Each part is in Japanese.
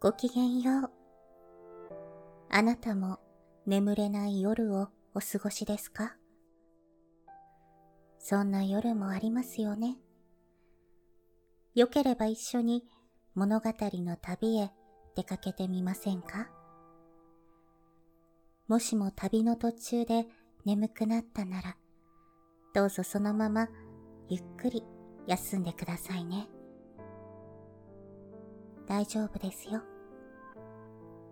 ごきげんよう。あなたも眠れない夜をお過ごしですか？そんな夜もありますよね。よければ一緒に物語の旅へ出かけてみませんか？もしも旅の途中で眠くなったなら、どうぞそのままゆっくり休んでくださいね。大丈夫ですよ。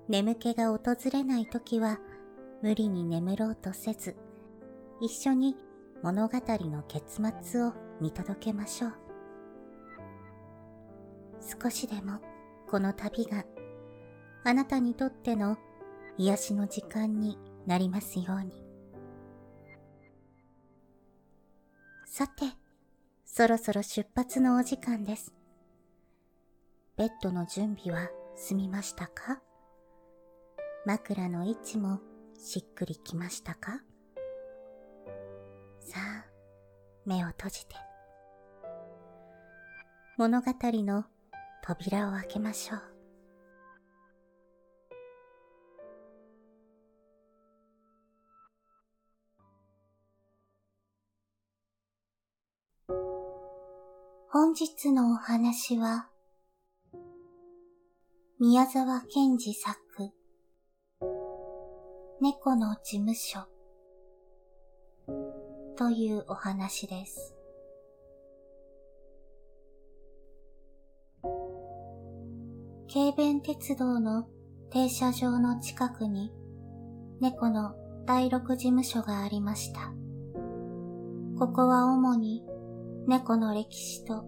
眠気が訪れないときは無理に眠ろうとせず、一緒に物語の結末を見届けましょう。少しでもこの旅があなたにとっての癒しの時間になりますように。さて、そろそろ出発のお時間です。ベッドの準備は済みましたか？枕の位置もしっくりきましたか？さあ、目を閉じて。物語の扉を開けましょう。本日のお話は、宮沢賢治作、猫の事務所というお話です。軽便鉄道の停車場の近くに猫の第六事務所がありました。ここは主に猫の歴史と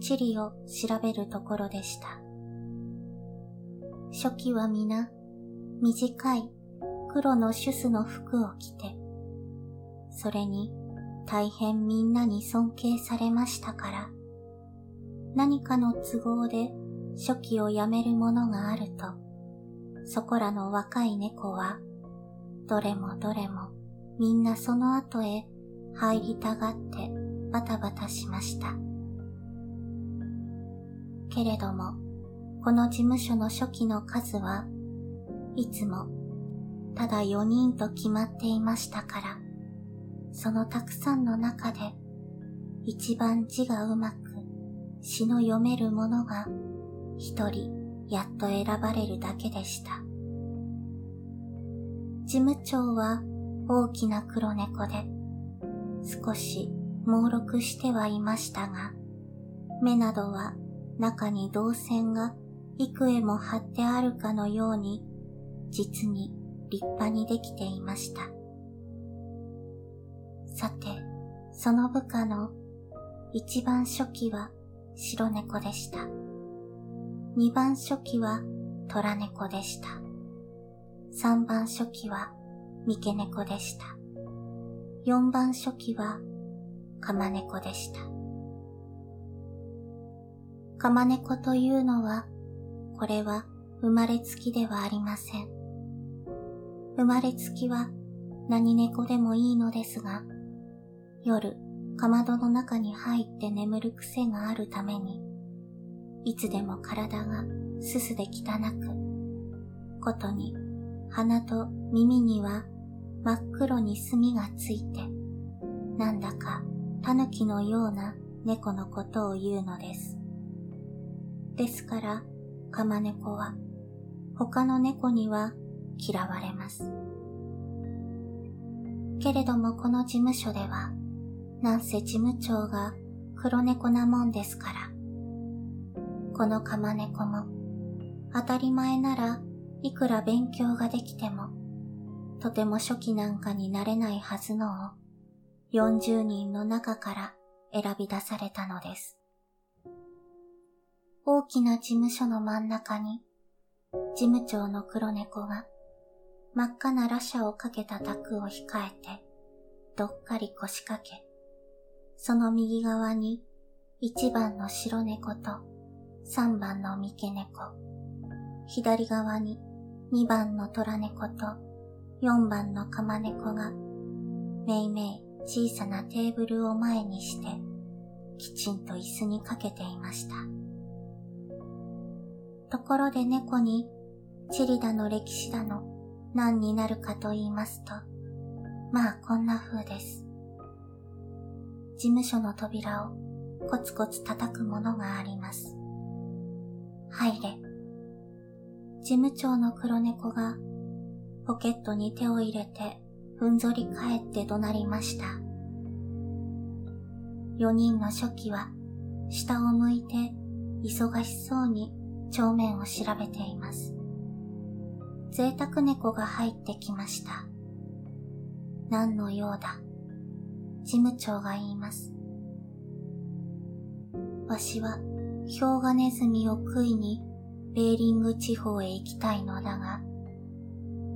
地理を調べるところでした。初期は皆短い黒のシュスの服を着て、それに大変みんなに尊敬されましたから、何かの都合で初期をやめるものがあると、そこらの若い猫は、どれもどれもみんなその後へ入りたがってバタバタしました。けれども、この事務所の初期の数はいつもただ4人と決まっていましたから、そのたくさんの中で一番字がうまく詩の読める者が一人やっと選ばれるだけでした。事務長は大きな黒猫で少し猛録してはいましたが、目などは中に銅線が幾重も貼ってあるかのように、実に立派にできていました。さて、その部下の一番初期は白猫でした。二番初期は虎猫でした。三番初期は三毛猫でした。四番初期は釜猫でした。釜猫というのは、これは生まれつきではありません。生まれつきは何猫でもいいのですが、夜、かまどの中に入って眠る癖があるために、いつでも体がすすで汚く、ことに鼻と耳には真っ黒に墨がついて、なんだか狸のような猫のことを言うのです。ですから、カマ猫は他の猫には嫌われます。けれどもこの事務所では、なんせ事務長が黒猫なもんですから、このカマ猫も当たり前ならいくら勉強ができても、とても初期なんかになれないはずのを40人の中から選び出されたのです。大きな事務所の真ん中に、事務長の黒猫が真っ赤な羅車をかけた卓を控えて、どっかり腰掛け、その右側に一番の白猫と三番の三毛猫、左側に二番の虎猫と四番の釜猫がめいめい小さなテーブルを前にして、きちんと椅子にかけていました。ところで猫にチリだの歴史だの何になるかと言いますと、まあこんな風です。事務所の扉をコツコツ叩くものがあります。入れ。事務長の黒猫がポケットに手を入れてふんぞり返って怒鳴りました。四人の初期は下を向いて忙しそうに正面を調べています。贅沢猫が入ってきました。何の用だ？事務長が言います。わしはヒョウガネズミを食いにベーリング地方へ行きたいのだが、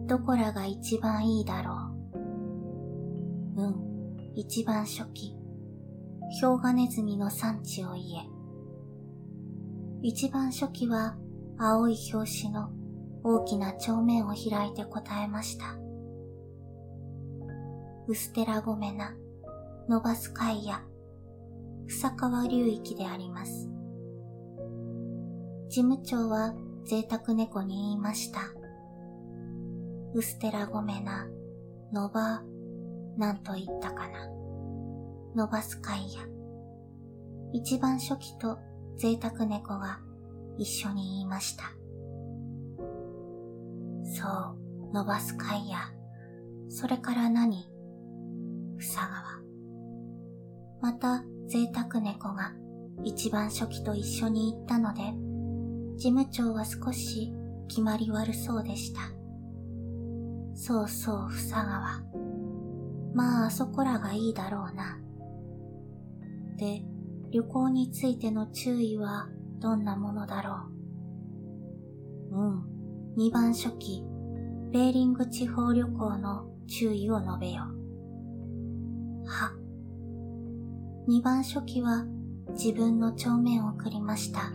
どこらが一番いいだろう？う。ん、一番初期、ヒョウガネズミの産地を言え。一番初期は青い表紙の大きな帳面を開いて答えました。ウステラゴメナ、ノバスカイヤ、草川流域であります。事務長は贅沢猫に言いました。ウステラゴメナ、ノバ、なんと言ったかな。ノバスカイヤ。一番初期と贅沢猫が一緒に言いました。そう、ノバスカイヤ。それから何？ふさ川。また、贅沢猫が一番初期と一緒に行ったので、事務長は少し決まり悪そうでした。そうそう、ふさ川。まあ、あそこらがいいだろうな。で、旅行についての注意はどんなものだろう？うん、二番初期、ベーリング地方旅行の注意を述べよ。は、二番初期は自分の帳面を送りました。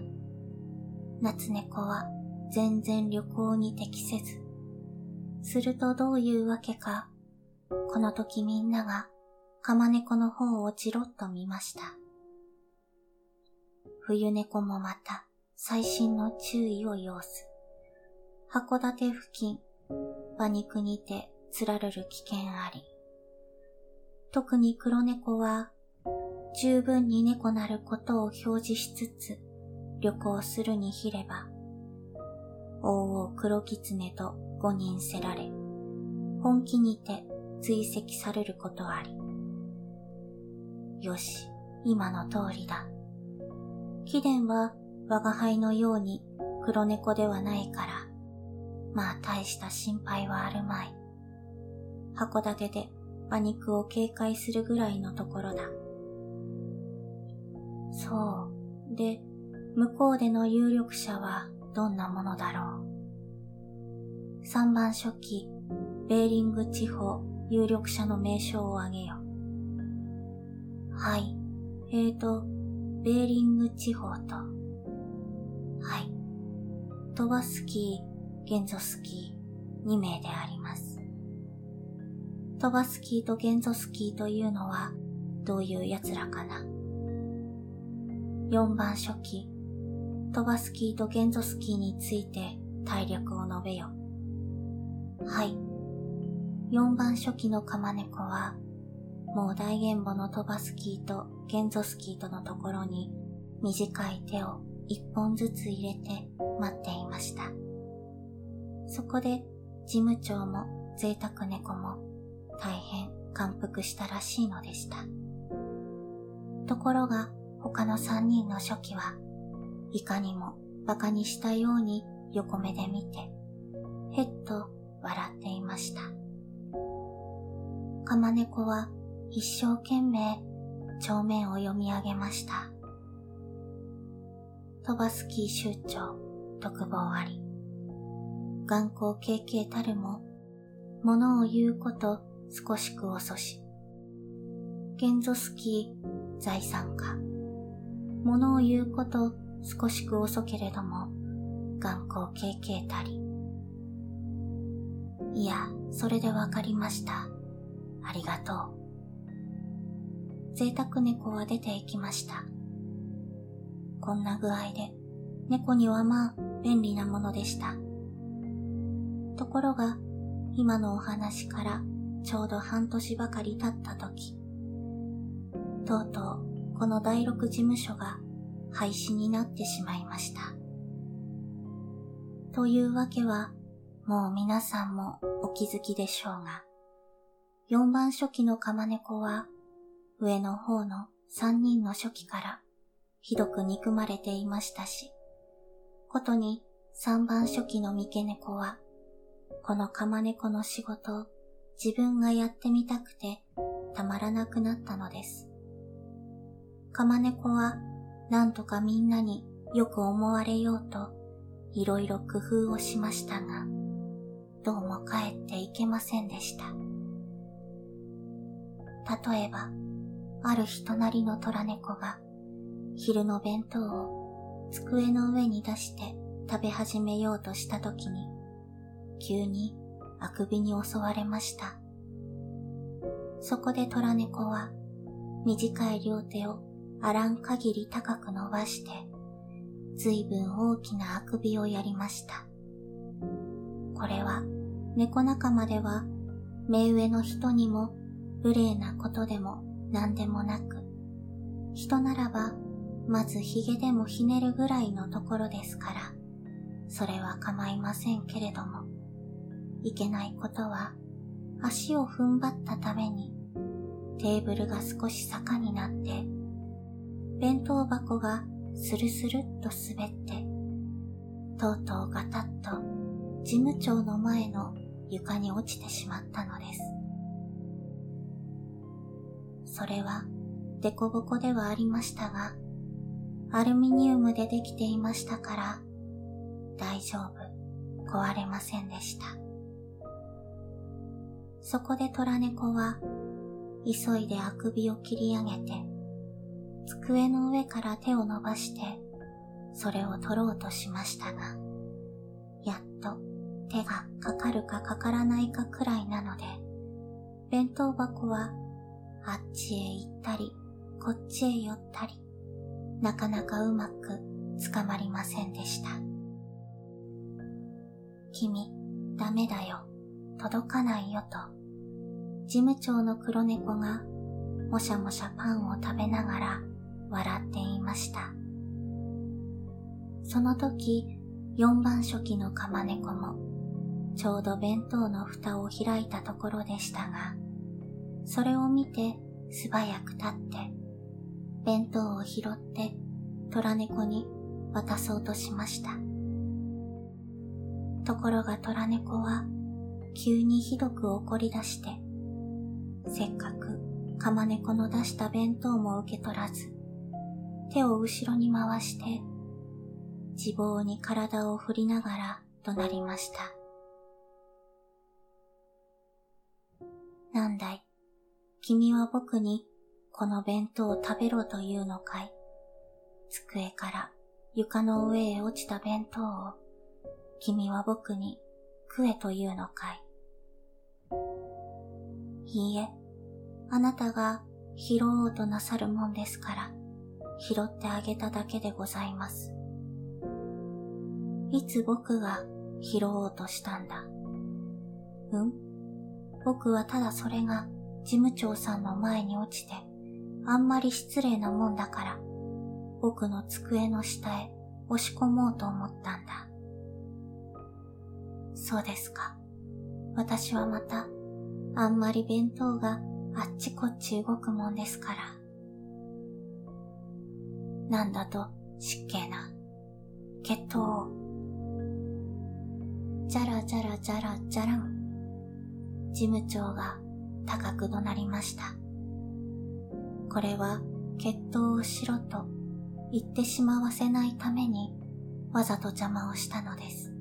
夏猫は全然旅行に適せず。するとどういうわけか、この時みんなが釜猫の方をじろっと見ました。冬猫もまた最新の注意を要す。函館付近、馬肉にて釣られる危険あり。特に黒猫は十分に猫なることを表示しつつ旅行するにひれば、王王黒狐と五人せられ、本気にて追跡されることあり。よし、今の通りだ。貴殿は我が輩のように黒猫ではないから、まあ大した心配はあるまい。函館で馬肉を警戒するぐらいのところだ。そう。で、向こうでの有力者はどんなものだろう。三番初期、ベーリング地方有力者の名称を挙げよ。はい。えーと、ベーリング地方と、はい。トバスキー、ゲンゾスキー、2名であります。トバスキーとゲンゾスキーというのはどういう奴らかな。4番初期、トバスキーとゲンゾスキーについて体力を述べよ。はい。4番初期のカマネコは、もう大原母のトバスキーとゲンゾスキーとのところに短い手を一本ずつ入れて待っていました。そこで事務長も贅沢猫も大変感服したらしいのでした。ところが他の三人の初期はいかにも馬鹿にしたように横目で見て、へっと笑っていました。カマネコは一生懸命帳面を読み上げました。トバスキー州長、特防あり。眼光経験たるも、物を言うこと少しく遅し。ゲンゾスキー財産家。物を言うこと少しく遅けれども、眼光経験たり。いや、それでわかりました。ありがとう。贅沢猫は出て行きました。こんな具合で、猫にはまあ便利なものでした。ところが、今のお話からちょうど半年ばかり経った時、とうとうこの第六事務所が廃止になってしまいました。というわけは、もう皆さんもお気づきでしょうが、4番初期の釜猫は、上の方の3人の初期からひどく憎まれていましたし、ことに3番初期の三毛猫は、この釜猫の仕事を自分がやってみたくてたまらなくなったのです。釜猫はなんとかみんなによく思われようといろいろ工夫をしましたが、どうも帰っていけませんでした。例えば、ある日隣の虎猫が昼の弁当を机の上に出して食べ始めようとした時に、急にあくびに襲われました。そこで虎猫は短い両手をあらん限り高く伸ばして、ずいぶん大きなあくびをやりました。これは猫仲間では目上の人にも無礼なことでも何でもなく、人ならばまず髭でもひねるぐらいのところですから、それは構いませんけれども、いけないことは足を踏ん張ったためにテーブルが少し坂になって、弁当箱がスルスルっと滑って、とうとうガタッと事務長の前の床に落ちてしまったのです。それはデコボコではありましたが、アルミニウムでできていましたから、大丈夫、壊れませんでした。そこで虎猫は、急いであくびを切り上げて、机の上から手を伸ばして、それを取ろうとしましたが、やっと手がかかるかかからないかくらいなので、弁当箱はあっちへ行ったり、こっちへ寄ったり、なかなかうまく捕まりませんでした。君、ダメだよ、届かないよと、事務長の黒猫がもしゃもしゃパンを食べながら笑っていました。その時、四番初期の釜猫も、ちょうど弁当の蓋を開いたところでしたが、それを見て素早く立って、弁当を拾って虎猫に渡そうとしました。ところが虎猫は急にひどく怒り出して、せっかく釜猫の出した弁当も受け取らず、手を後ろに回して、自暴に体を振りながら怒鳴りました。なんだい、君は僕にこの弁当を食べろというのかい？机から床の上へ落ちた弁当を君は僕に食えというのかい？いいえ、あなたが拾おうとなさるもんですから拾ってあげただけでございます。いつ僕が拾おうとしたんだ？うん？僕はただそれが事務長さんの前に落ちてあんまり失礼なもんだから僕の机の下へ押し込もうと思ったんだ。そうですか。私はまたあんまり弁当があっちこっち動くもんですから。なんだと失敬な。血糖を。じゃらじゃらじゃらじゃらん。事務長が高く怒鳴りました。これは血糖をしろと言ってしまわせないためにわざと邪魔をしたのです。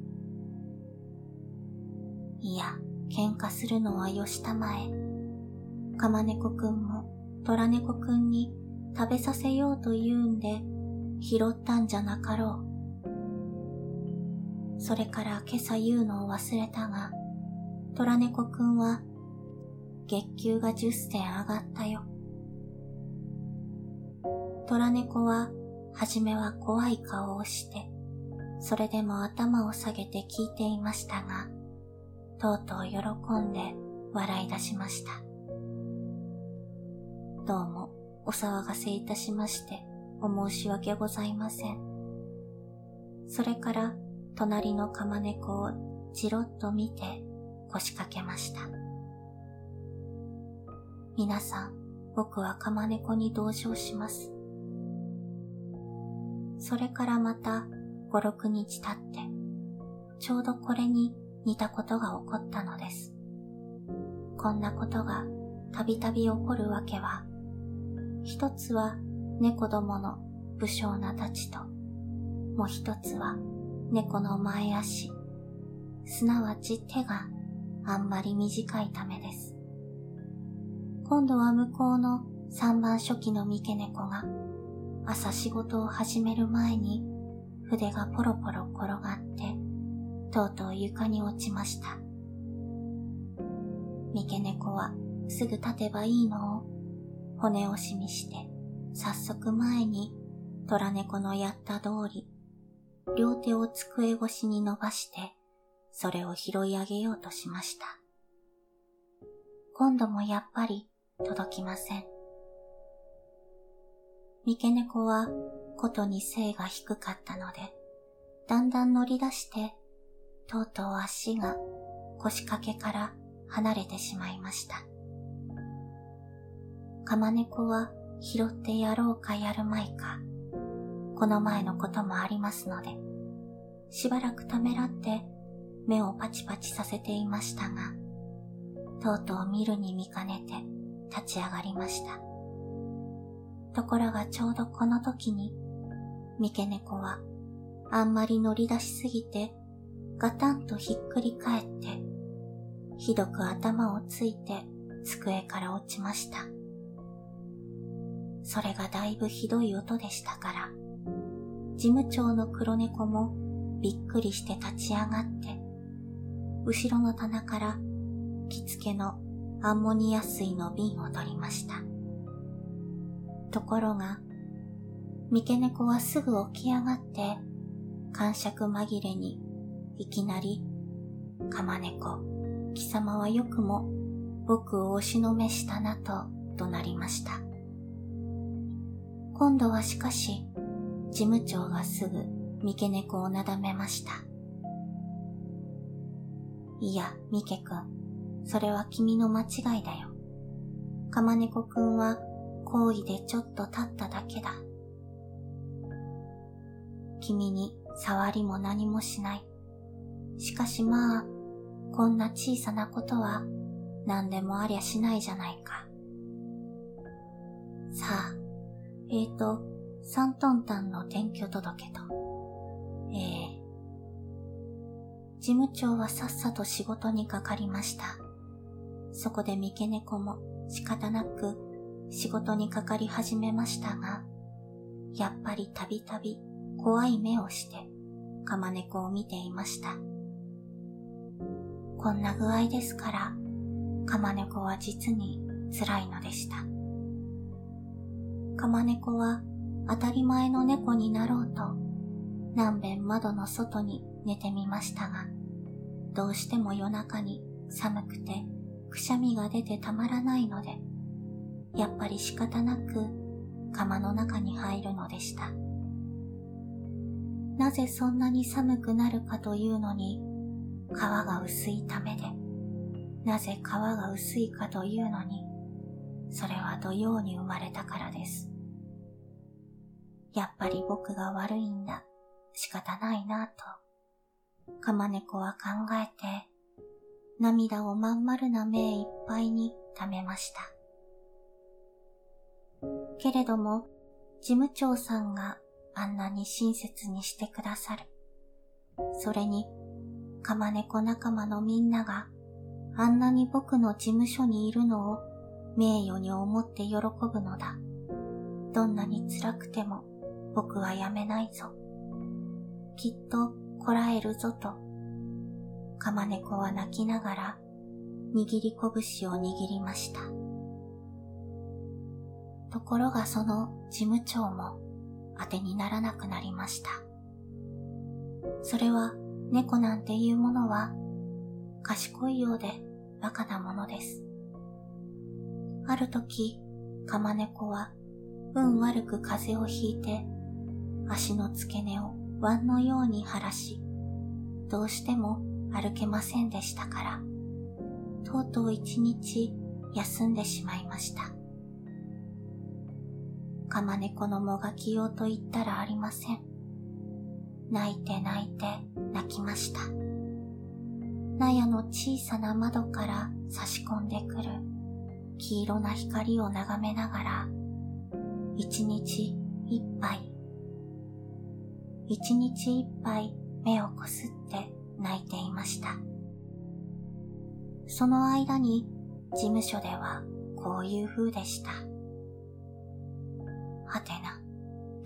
いや、喧嘩するのはよしたまえ。かまねこくんも虎猫くんに食べさせようと言うんで拾ったんじゃなかろう。それから今朝言うのを忘れたが、虎猫くんは月給が10銭上がったよ。虎猫ははじめは怖い顔をして、それでも頭を下げて聞いていましたが、とうとう喜んで笑い出しました。どうもお騒がせいたしましてお申し訳ございません。それから隣の釜猫をじろっと見て腰掛けました。皆さん、僕は釜猫に同情します。それからまた五六日経って、ちょうどこれに似たことが起こったのです。こんなことがたびたび起こるわけは、一つは猫どもの武将なたちと、もう一つは猫の前足、すなわち手があんまり短いためです。今度は向こうの三番初期の三毛猫が朝仕事を始める前に筆がポロポロ転がってとうとう床に落ちました。三毛猫はすぐ立てばいいの？を骨押しにして早速前に虎猫のやった通り両手を机越しに伸ばしてそれを拾い上げようとしました。今度もやっぱり届きません。三毛猫はことに背が低かったので、だんだん乗り出して、とうとう足が腰掛けから離れてしまいました。釜猫は拾ってやろうかやるまいか、この前のこともありますので、しばらくためらって目をパチパチさせていましたが、とうとう見るに見かねて立ち上がりました。ところがちょうどこの時に、三毛猫はあんまり乗り出しすぎてガタンとひっくり返って、ひどく頭をついて机から落ちました。それがだいぶひどい音でしたから、事務長の黒猫もびっくりして立ち上がって、後ろの棚から着付けのアンモニア水の瓶を取りました。ところが、三毛猫はすぐ起き上がって、感触紛れに、いきなり、釜猫、貴様はよくも僕を押しのめしたなと怒鳴りました。今度はしかし、事務長がすぐ三毛猫をなだめました。いや、三毛くん、それは君の間違いだよ。釜猫くんは好意でちょっと立っただけだ。君に触りも何もしない。しかしまあ、こんな小さなことは何でもありゃしないじゃないか。さあ、えーと、三トンタンの転居届と。ええ事務長はさっさと仕事にかかりました。そこで三毛猫も仕方なく仕事にかかり始めましたが、やっぱりたびたび怖い目をして釜猫を見ていました。こんな具合ですから、釜猫は実に辛いのでした。釜猫は当たり前の猫になろうと何べん窓の外に寝てみましたが、どうしても夜中に寒くてくしゃみが出てたまらないので、やっぱり仕方なく釜の中に入るのでした。なぜそんなに寒くなるかというのに、皮が薄いためで、なぜ皮が薄いかというのに、それは土曜に生まれたからです。やっぱり僕が悪いんだ、仕方ないなと、釜猫は考えて、涙をまん丸な目いっぱいに溜めました。けれども、事務長さんがあんなに親切にしてくださる。それに、釜猫仲間のみんながあんなに僕の事務所にいるのを名誉に思って喜ぶのだ。どんなに辛くても僕はやめないぞ。きっとこらえるぞと釜猫は泣きながら握り拳を握りました。ところがその事務長も当てにならなくなりました。それは猫なんていうものは賢いようで馬鹿なものです。ある時、カマネコは運悪く風邪をひいて足の付け根を碗のように晴らし、どうしても歩けませんでしたから、とうとう一日休んでしまいました。カマネコのもがきようと言ったらありません。泣いて泣いて泣きました。納屋の小さな窓から差し込んでくる黄色な光を眺めながら、一日一杯、一日一杯目をこすって泣いていました。その間に事務所ではこういう風でした。はてな、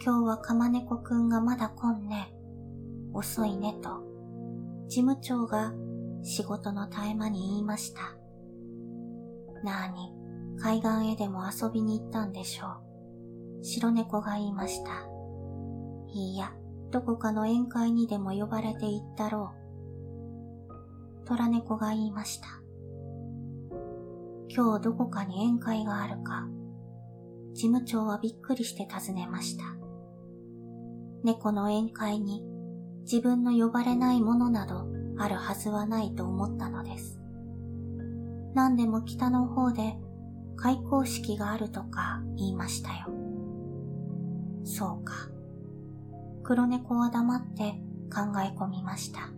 今日は釜猫くんがまだ来んね。遅いねと、事務長が仕事の絶え間に言いました。なあに、海岸へでも遊びに行ったんでしょう。白猫が言いました。いいや、どこかの宴会にでも呼ばれて行ったろう。虎猫が言いました。今日どこかに宴会があるか。事務長はびっくりして尋ねました。猫の宴会に自分の呼ばれないものなどあるはずはないと思ったのです。何でも北の方で開校式があるとか言いましたよ。そうか。黒猫は黙って考え込みました。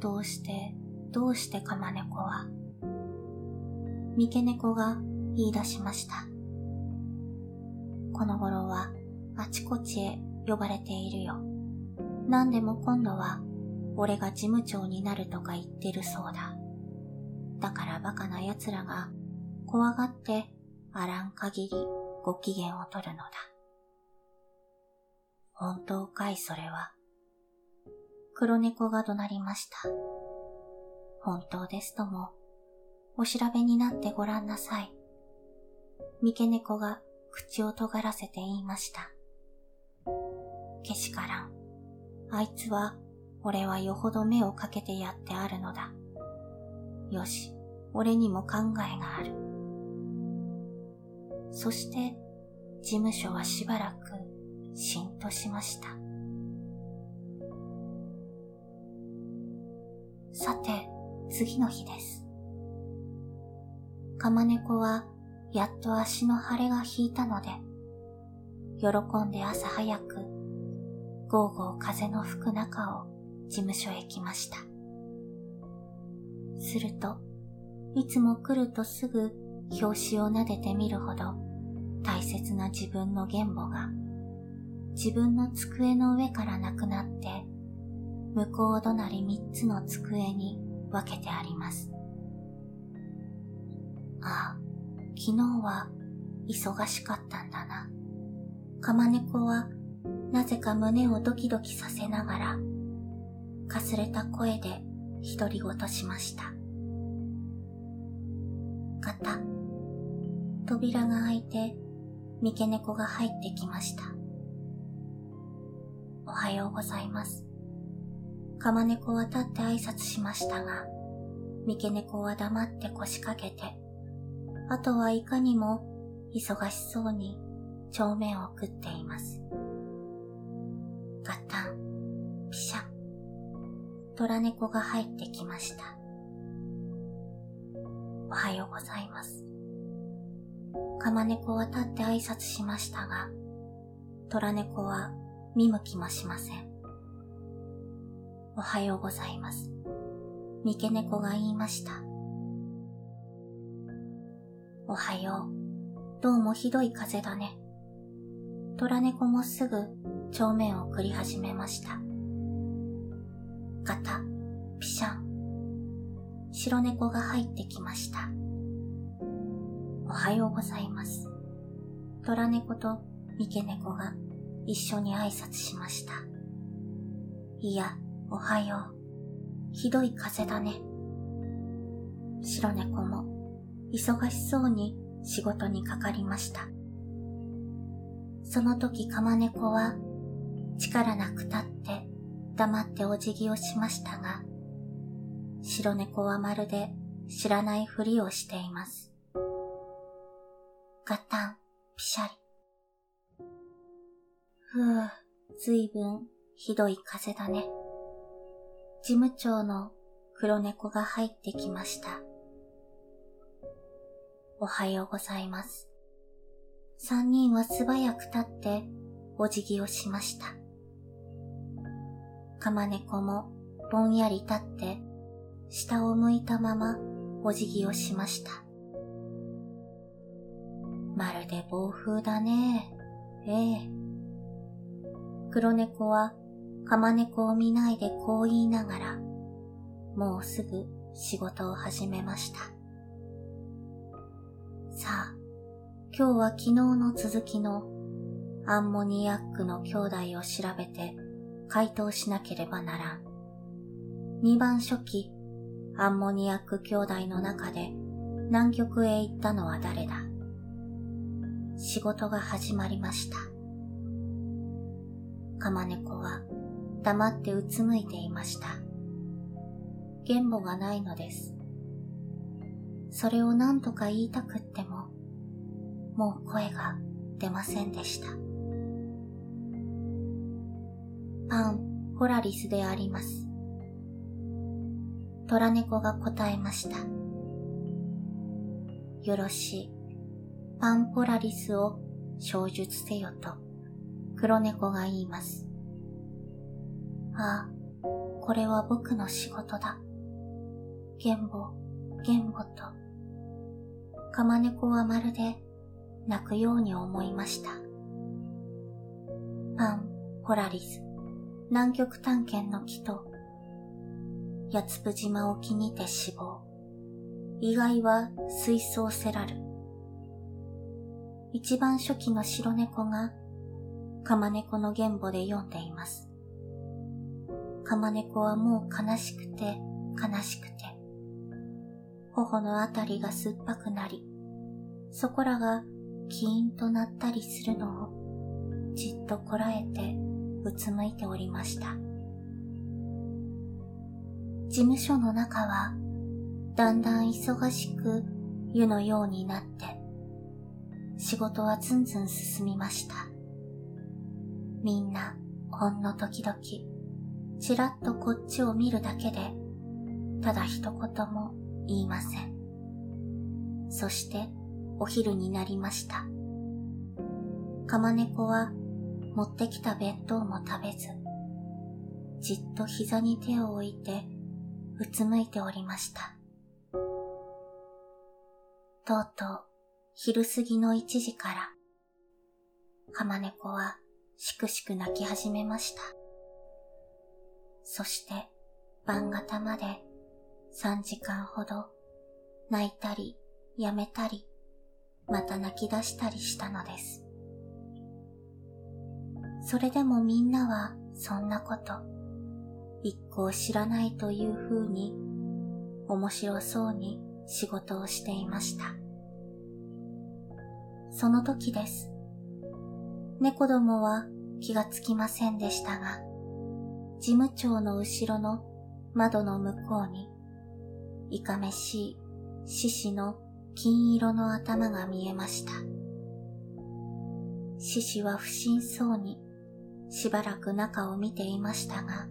どうして、どうしてカマネコは？三毛猫が言い出しました。この頃はあちこちへ呼ばれているよ。何でも今度は俺が事務長になるとか言ってるそうだ。だからバカな奴らが怖がってあらん限りご機嫌を取るのだ。本当かいそれは。黒猫が怒鳴りました。本当ですとも、お調べになってごらんなさい。三毛猫が口を尖らせて言いました。けしからん。あいつは、俺はよほど目をかけてやってあるのだ。よし、俺にも考えがある。そして、事務所はしばらく、しんとしました。さて、次の日です。かまねこはやっと足の腫れが引いたので、喜んで朝早く、ゴーゴー風の吹く中を事務所へ来ました。すると、いつも来るとすぐ表紙を撫でてみるほど大切な自分の原母が自分の机の上からなくなって向こう隣三つの机に分けてあります。ああ、昨日は忙しかったんだな。かまねこはなぜか胸をドキドキさせながら、かすれた声で独り言しました。ガタ。扉が開いて、三毛猫が入ってきました。おはようございます。かまねこは立って挨拶しましたが、三毛猫は黙って腰掛けて、あとはいかにも忙しそうに正面を食っています。ガタン、ピシャ。虎猫が入ってきました。おはようございます。かま猫は立って挨拶しましたが、虎猫は見向きもしません。おはようございます。三毛猫が言いました。おはよう。どうもひどい風だね。虎猫もすぐ正面を繰り始めました。ガタ、ピシャン。白猫が入ってきました。おはようございます。虎猫と三毛猫が一緒に挨拶しました。いや、おはよう。ひどい風だね。白猫も忙しそうに仕事にかかりました。その時カマネコは力なく立って黙ってお辞儀をしましたが、白猫はまるで知らないふりをしています。ガタン、ピシャリ。ふぅ、ずいぶんひどい風だね。事務長の黒猫が入ってきました。おはようございます。三人は素早く立ってお辞儀をしました。釜猫もぼんやり立って下を向いたままお辞儀をしました。まるで暴風だね。ええ。黒猫は釜猫を見ないでこう言いながら、もうすぐ仕事を始めました。さあ、今日は昨日の続きのアンモニアックの兄弟を調べて回答しなければならん。二番初期アンモニアック兄弟の中で南極へ行ったのは誰だ？仕事が始まりました。カマネコは黙ってうつむいていました。言語がないのです。それを何とか言いたくっても、もう声が出ませんでした。パン・ポラリスであります。虎猫が答えました。よろしい。パンポラリスを小術せよと黒猫が言います。ああ、これは僕の仕事だ。玄母、玄母と。カマネコはまるで泣くように思いました。パン、ポラリス、南極探検の木と、八つぶ島沖にて死亡。意外は水槽せらる。一番初期の白猫が、カマネコの原母で読んでいます。カマネコはもう悲しくて悲しくて、頬のあたりが酸っぱくなり、そこらがキーンとなったりするのをじっとこらえてうつむいておりました。事務所の中はだんだん忙しく湯のようになって仕事はずんずん進みました。みんなほんの時々ちらっとこっちを見るだけで、ただ一言も言いません。そしてお昼になりました。カマネコは持ってきた弁当も食べず、じっと膝に手を置いてうつむいておりました。とうとう昼過ぎの一時から、カマネコはしくしく泣き始めました。そして晩方まで3時間ほど泣いたりやめたりまた泣き出したりしたのです。それでもみんなはそんなこと一向知らないというふうに面白そうに仕事をしていました。その時です。猫どもは気がつきませんでしたが、事務長の後ろの窓の向こうに、いかめしい獅子の金色の頭が見えました。獅子は不審そうにしばらく中を見ていましたが、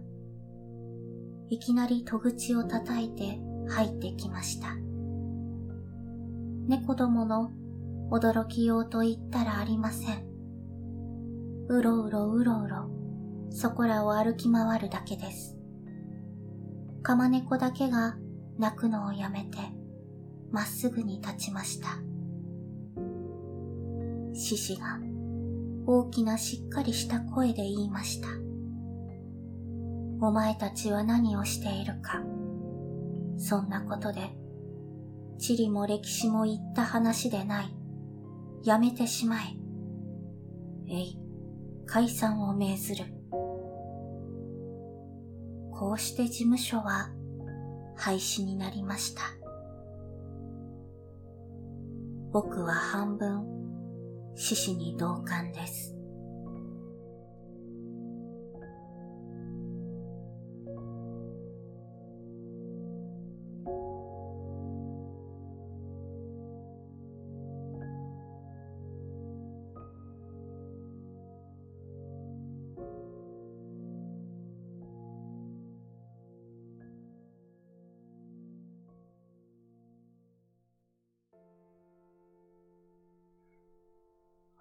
いきなり戸口を叩いて入ってきました。猫どもの驚きようと言ったらありません。うろうろうろうろそこらを歩き回るだけです。カマネコだけが泣くのをやめて、まっすぐに立ちました。獅子が大きなしっかりした声で言いました。お前たちは何をしているか。そんなことで、地理も歴史も言った話でない。やめてしまえ。えい、解散を命ずる。こうして事務所は廃止になりました。僕は半分獅子に同感です。